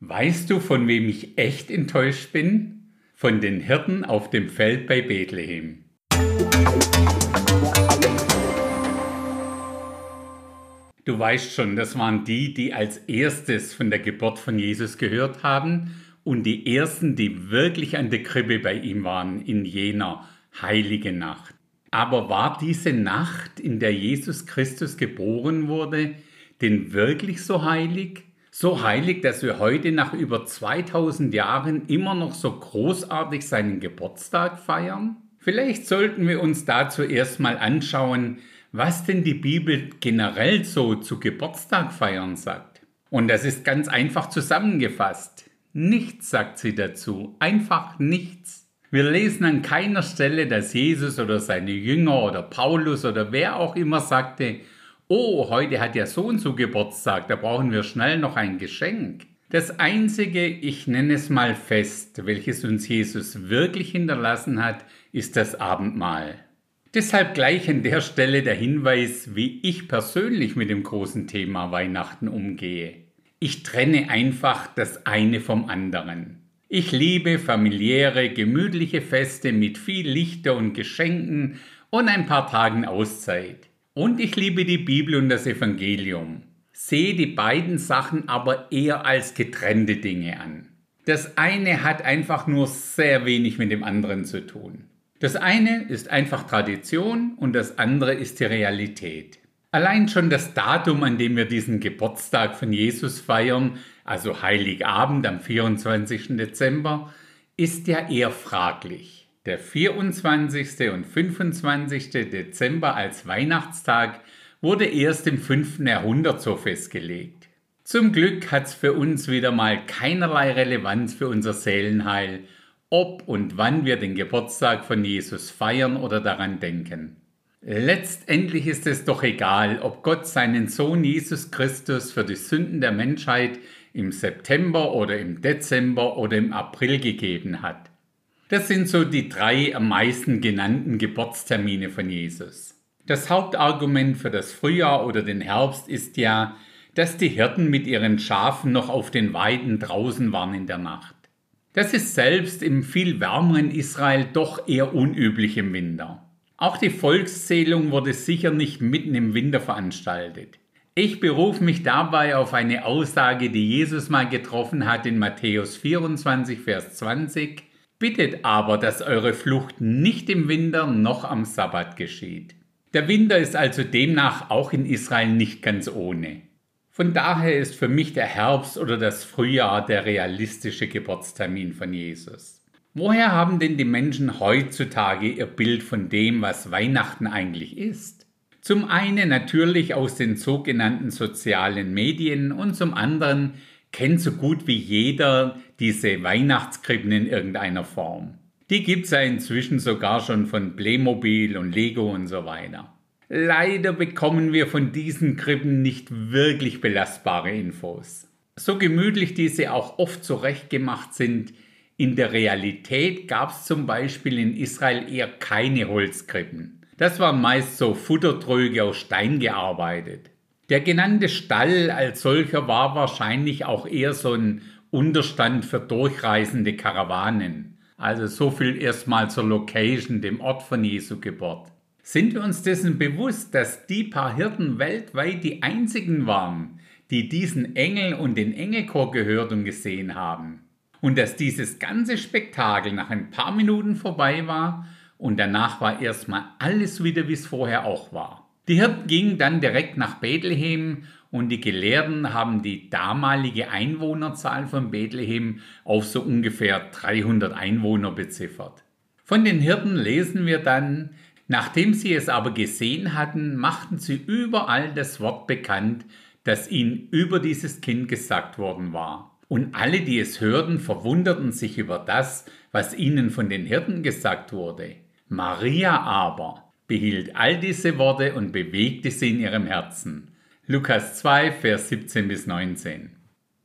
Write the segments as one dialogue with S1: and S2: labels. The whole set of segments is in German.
S1: Weißt du, von wem ich echt enttäuscht bin? Von den Hirten auf dem Feld bei Bethlehem. Du weißt schon, das waren die, die als erstes von der Geburt von Jesus gehört haben und die ersten, die wirklich an der Krippe bei ihm waren in jener heiligen Nacht. Aber war diese Nacht, in der Jesus Christus geboren wurde, denn wirklich so heilig? So heilig, dass wir heute nach über 2000 Jahren immer noch so großartig seinen Geburtstag feiern? Vielleicht sollten wir uns dazu erstmal anschauen, was denn die Bibel generell so zu Geburtstag feiern sagt. Und das ist ganz einfach zusammengefasst. Nichts sagt sie dazu, einfach nichts. Wir lesen an keiner Stelle, dass Jesus oder seine Jünger oder Paulus oder wer auch immer sagte, oh, heute hat ja so und so Geburtstag, da brauchen wir schnell noch ein Geschenk. Das Einzige, ich nenne es mal fest, welches uns Jesus wirklich hinterlassen hat, ist das Abendmahl. Deshalb gleich an der Stelle der Hinweis, wie ich persönlich mit dem großen Thema Weihnachten umgehe. Ich trenne einfach das eine vom anderen. Ich liebe familiäre, gemütliche Feste mit viel Lichter und Geschenken und ein paar Tagen Auszeit. Und ich liebe die Bibel und das Evangelium. Sehe die beiden Sachen aber eher als getrennte Dinge an. Das eine hat einfach nur sehr wenig mit dem anderen zu tun. Das eine ist einfach Tradition und das andere ist die Realität. Allein schon das Datum, an dem wir diesen Geburtstag von Jesus feiern, also Heiligabend am 24. Dezember, ist ja eher fraglich. Der 24. und 25. Dezember als Weihnachtstag wurde erst im 5. Jahrhundert so festgelegt. Zum Glück hat es für uns wieder mal keinerlei Relevanz für unser Seelenheil ob und wann wir den Geburtstag von Jesus feiern oder daran denken. Letztendlich ist es doch egal, ob Gott seinen Sohn Jesus Christus für die Sünden der Menschheit im September oder im Dezember oder im April gegeben hat. Das sind so die drei am meisten genannten Geburtstermine von Jesus. Das Hauptargument für das Frühjahr oder den Herbst ist ja, dass die Hirten mit ihren Schafen noch auf den Weiden draußen waren in der Nacht. Das ist selbst im viel wärmeren Israel doch eher unüblich im Winter. Auch die Volkszählung wurde sicher nicht mitten im Winter veranstaltet. Ich berufe mich dabei auf eine Aussage, die Jesus mal getroffen hat in Matthäus 24, Vers 20. Bittet aber, dass eure Flucht nicht im Winter noch am Sabbat geschieht. Der Winter ist also demnach auch in Israel nicht ganz ohne. Von daher ist für mich der Herbst oder das Frühjahr der realistische Geburtstermin von Jesus. Woher haben denn die Menschen heutzutage ihr Bild von dem, was Weihnachten eigentlich ist? Zum einen natürlich aus den sogenannten sozialen Medien und zum anderen kennt so gut wie jeder diese Weihnachtskrippen in irgendeiner Form. Die gibt's ja inzwischen sogar schon von Playmobil und Lego und so weiter. Leider bekommen wir von diesen Krippen nicht wirklich belastbare Infos. So gemütlich diese auch oft zurechtgemacht sind, in der Realität gab es zum Beispiel in Israel eher keine Holzkrippen. Das waren meist so Futtertröge aus Stein gearbeitet. Der genannte Stall als solcher war wahrscheinlich auch eher so ein Unterstand für durchreisende Karawanen. Also so viel erstmal zur Location, dem Ort von Jesu Geburt. Sind wir uns dessen bewusst, dass die paar Hirten weltweit die einzigen waren, die diesen Engel und den Engelchor gehört und gesehen haben? Und dass dieses ganze Spektakel nach ein paar Minuten vorbei war und danach war erstmal alles wieder, wie es vorher auch war. Die Hirten gingen dann direkt nach Bethlehem und die Gelehrten haben die damalige Einwohnerzahl von Bethlehem auf so ungefähr 300 Einwohner beziffert. Von den Hirten lesen wir dann, Nachdem sie es aber gesehen hatten, machten sie überall das Wort bekannt, das ihnen über dieses Kind gesagt worden war. Und alle, die es hörten, verwunderten sich über das, was ihnen von den Hirten gesagt wurde. Maria aber behielt all diese Worte und bewegte sie in ihrem Herzen. Lukas 2, Vers 17 bis 19.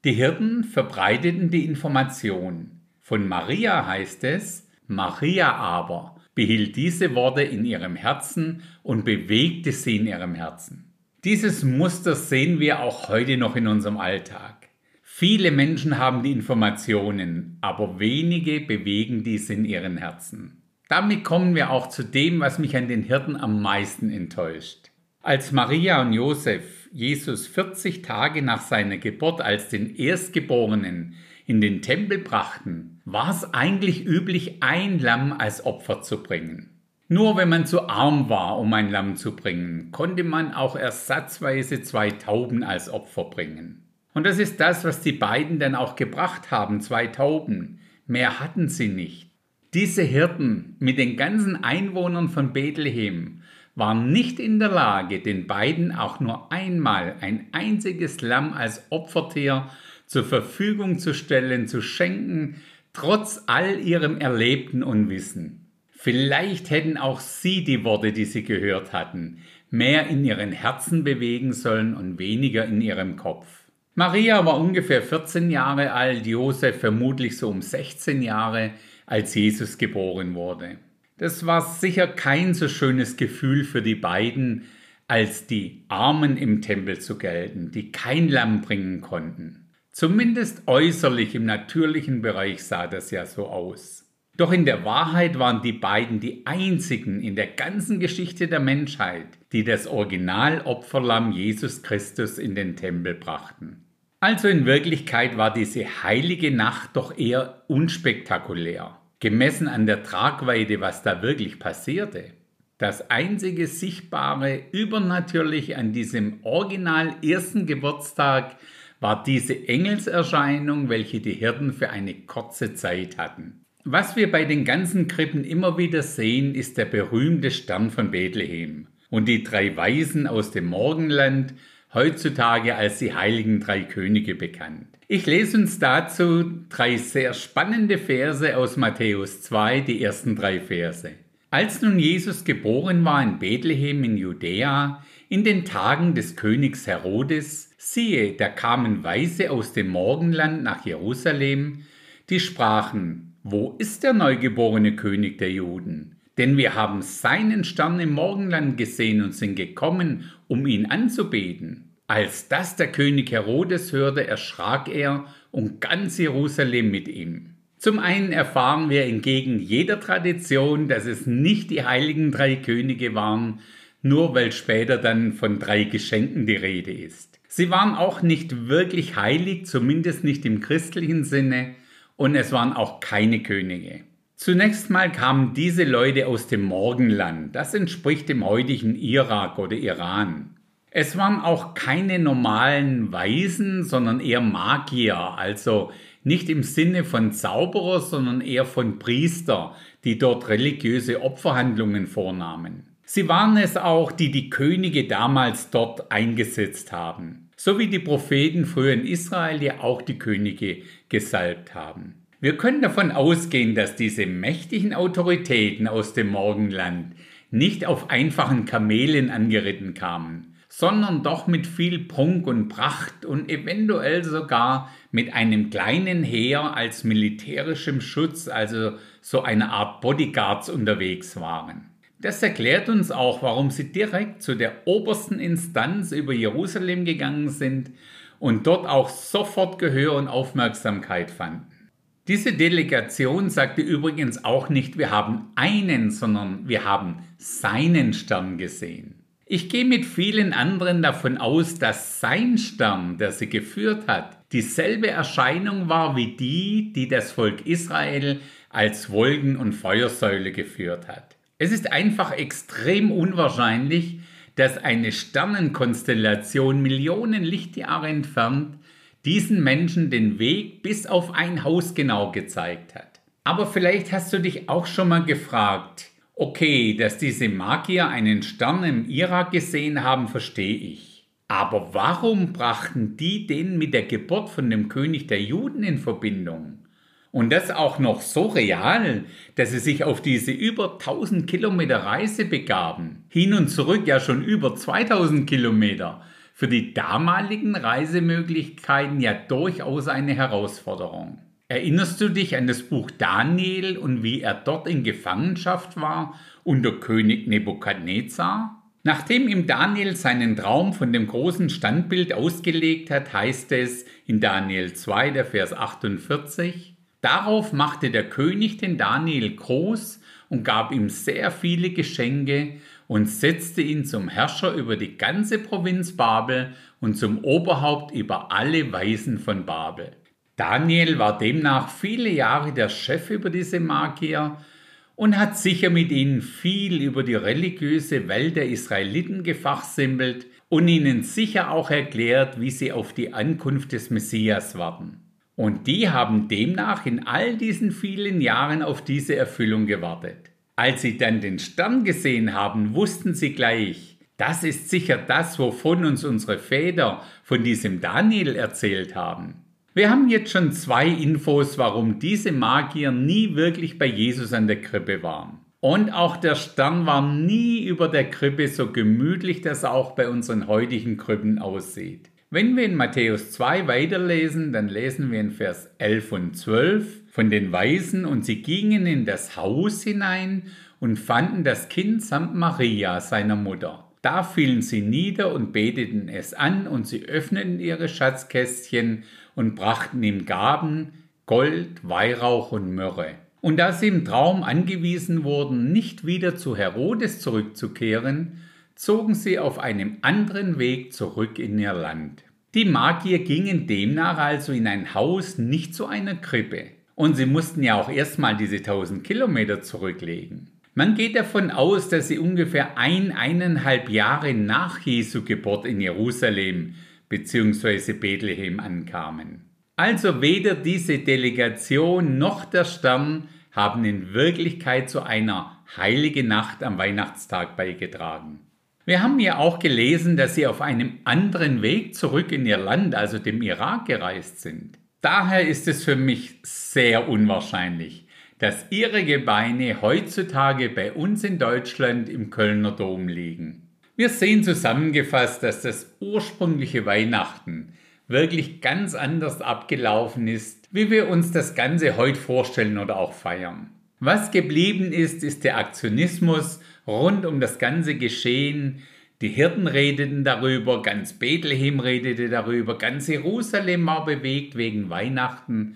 S1: Die Hirten verbreiteten die Information. Von Maria heißt es, Maria aber behielt diese Worte in ihrem Herzen und bewegte sie in ihrem Herzen. Dieses Muster sehen wir auch heute noch in unserem Alltag. Viele Menschen haben die Informationen, aber wenige bewegen dies in ihren Herzen. Damit kommen wir auch zu dem, was mich an den Hirten am meisten enttäuscht. Als Maria und Josef Jesus 40 Tage nach seiner Geburt als den Erstgeborenen in den Tempel brachten, war es eigentlich üblich, ein Lamm als Opfer zu bringen. Nur wenn man zu arm war, um ein Lamm zu bringen, konnte man auch ersatzweise zwei Tauben als Opfer bringen. Und das ist das, was die beiden dann auch gebracht haben, zwei Tauben. Mehr hatten sie nicht. Diese Hirten mit den ganzen Einwohnern von Bethlehem waren nicht in der Lage, den beiden auch nur einmal ein einziges Lamm als Opfertier zur Verfügung zu stellen, zu schenken, trotz all ihrem Erlebten und Wissen. Vielleicht hätten auch sie die Worte, die sie gehört hatten, mehr in ihren Herzen bewegen sollen und weniger in ihrem Kopf. Maria war ungefähr 14 Jahre alt, Josef vermutlich so um 16 Jahre, als Jesus geboren wurde. Das war sicher kein so schönes Gefühl für die beiden, als die Armen im Tempel zu gelten, die kein Lamm bringen konnten. Zumindest äußerlich im natürlichen Bereich sah das ja so aus. Doch in der Wahrheit waren die beiden die einzigen in der ganzen Geschichte der Menschheit, die das Originalopferlamm Jesus Christus in den Tempel brachten. Also in Wirklichkeit war diese heilige Nacht doch eher unspektakulär, gemessen an der Tragweite, was da wirklich passierte. Das einzige Sichtbare Übernatürliche an diesem original ersten Geburtstag war diese Engelserscheinung, welche die Hirten für eine kurze Zeit hatten. Was wir bei den ganzen Krippen immer wieder sehen, ist der berühmte Stern von Bethlehem und die drei Weisen aus dem Morgenland, heutzutage als die heiligen drei Könige bekannt. Ich lese uns dazu drei sehr spannende Verse aus Matthäus 2, die ersten drei Verse. Als nun Jesus geboren war in Bethlehem in Judäa, in den Tagen des Königs Herodes, siehe, da kamen Weise aus dem Morgenland nach Jerusalem, die sprachen, wo ist der neugeborene König der Juden? Denn wir haben seinen Stern im Morgenland gesehen und sind gekommen, um ihn anzubeten. Als das der König Herodes hörte, erschrak er und ganz Jerusalem mit ihm. Zum einen erfahren wir entgegen jeder Tradition, dass es nicht die heiligen drei Könige waren, nur weil später dann von drei Geschenken die Rede ist. Sie waren auch nicht wirklich heilig, zumindest nicht im christlichen Sinne, und es waren auch keine Könige. Zunächst mal kamen diese Leute aus dem Morgenland, das entspricht dem heutigen Irak oder Iran. Es waren auch keine normalen Weisen, sondern eher Magier, also nicht im Sinne von Zauberer, sondern eher von Priester, die dort religiöse Opferhandlungen vornahmen. Sie waren es auch, die die Könige damals dort eingesetzt haben, so wie die Propheten früher in Israel ja auch die Könige gesalbt haben. Wir können davon ausgehen, dass diese mächtigen Autoritäten aus dem Morgenland nicht auf einfachen Kamelen angeritten kamen, sondern doch mit viel Prunk und Pracht und eventuell sogar mit einem kleinen Heer als militärischem Schutz, also so eine Art Bodyguards unterwegs waren. Das erklärt uns auch, warum sie direkt zu der obersten Instanz über Jerusalem gegangen sind und dort auch sofort Gehör und Aufmerksamkeit fanden. Diese Delegation sagte übrigens auch nicht, wir haben einen, sondern wir haben seinen Stern gesehen. Ich gehe mit vielen anderen davon aus, dass sein Stern, der sie geführt hat, dieselbe Erscheinung war wie die, die das Volk Israel als Wolken- und Feuersäule geführt hat. Es ist einfach extrem unwahrscheinlich, dass eine Sternenkonstellation Millionen Lichtjahre entfernt diesen Menschen den Weg bis auf ein Haus genau gezeigt hat. Aber vielleicht hast du dich auch schon mal gefragt, okay, dass diese Magier einen Stern im Irak gesehen haben, verstehe ich. Aber warum brachten die den mit der Geburt von dem König der Juden in Verbindung? Und das auch noch so real, dass sie sich auf diese über 1000 Kilometer Reise begaben. Hin und zurück ja schon über 2000 Kilometer für die damaligen Reisemöglichkeiten ja durchaus eine Herausforderung. Erinnerst du dich an das Buch Daniel und wie er dort in Gefangenschaft war unter König Nebukadnezar? Nachdem ihm Daniel seinen Traum von dem großen Standbild ausgelegt hat, heißt es in Daniel 2, der Vers 48, Darauf machte der König den Daniel groß und gab ihm sehr viele Geschenke und setzte ihn zum Herrscher über die ganze Provinz Babel und zum Oberhaupt über alle Weisen von Babel. Daniel war demnach viele Jahre der Chef über diese Magier und hat sicher mit ihnen viel über die religiöse Welt der Israeliten gefachsimpelt und ihnen sicher auch erklärt, wie sie auf die Ankunft des Messias warten. Und die haben demnach in all diesen vielen Jahren auf diese Erfüllung gewartet. Als sie dann den Stern gesehen haben, wussten sie gleich, das ist sicher das, wovon uns unsere Väter von diesem Daniel erzählt haben. Wir haben jetzt schon zwei Infos, warum diese Magier nie wirklich bei Jesus an der Krippe waren. Und auch der Stern war nie über der Krippe so gemütlich, dass er auch bei unseren heutigen Krippen aussieht. Wenn wir in Matthäus 2 weiterlesen, dann lesen wir in Vers 11 und 12 von den Weisen und sie gingen in das Haus hinein und fanden das Kind samt Maria, seiner Mutter. Da fielen sie nieder und beteten es an und sie öffneten ihre Schatzkästchen und brachten ihm Gaben, Gold, Weihrauch und Myrrhe. Und da sie im Traum angewiesen wurden, nicht wieder zu Herodes zurückzukehren, zogen sie auf einem anderen Weg zurück in ihr Land. Die Magier gingen demnach also in ein Haus, nicht zu einer Krippe. Und sie mussten ja auch erstmal diese tausend Kilometer zurücklegen. Man geht davon aus, dass sie ungefähr ein, eineinhalb Jahre nach Jesu Geburt in Jerusalem bzw. Bethlehem ankamen. Also weder diese Delegation noch der Stern haben in Wirklichkeit zu einer heiligen Nacht am Weihnachtstag beigetragen. Wir haben ja auch gelesen, dass sie auf einem anderen Weg zurück in ihr Land, also dem Irak, gereist sind. Daher ist es für mich sehr unwahrscheinlich, dass ihre Gebeine heutzutage bei uns in Deutschland im Kölner Dom liegen. Wir sehen zusammengefasst, dass das ursprüngliche Weihnachten wirklich ganz anders abgelaufen ist, wie wir uns das Ganze heute vorstellen oder auch feiern. Was geblieben ist, ist der Aktionismus rund um das ganze Geschehen. Die Hirten redeten darüber, ganz Bethlehem redete darüber, ganz Jerusalem war bewegt wegen Weihnachten,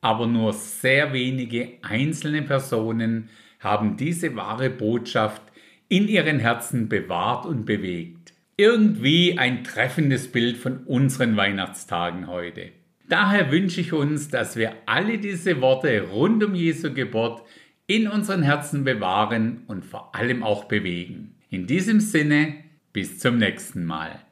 S1: aber nur sehr wenige einzelne Personen haben diese wahre Botschaft in ihren Herzen bewahrt und bewegt. Irgendwie ein treffendes Bild von unseren Weihnachtstagen heute. Daher wünsche ich uns, dass wir alle diese Worte rund um Jesu Geburt in unseren Herzen bewahren und vor allem auch bewegen. In diesem Sinne, bis zum nächsten Mal.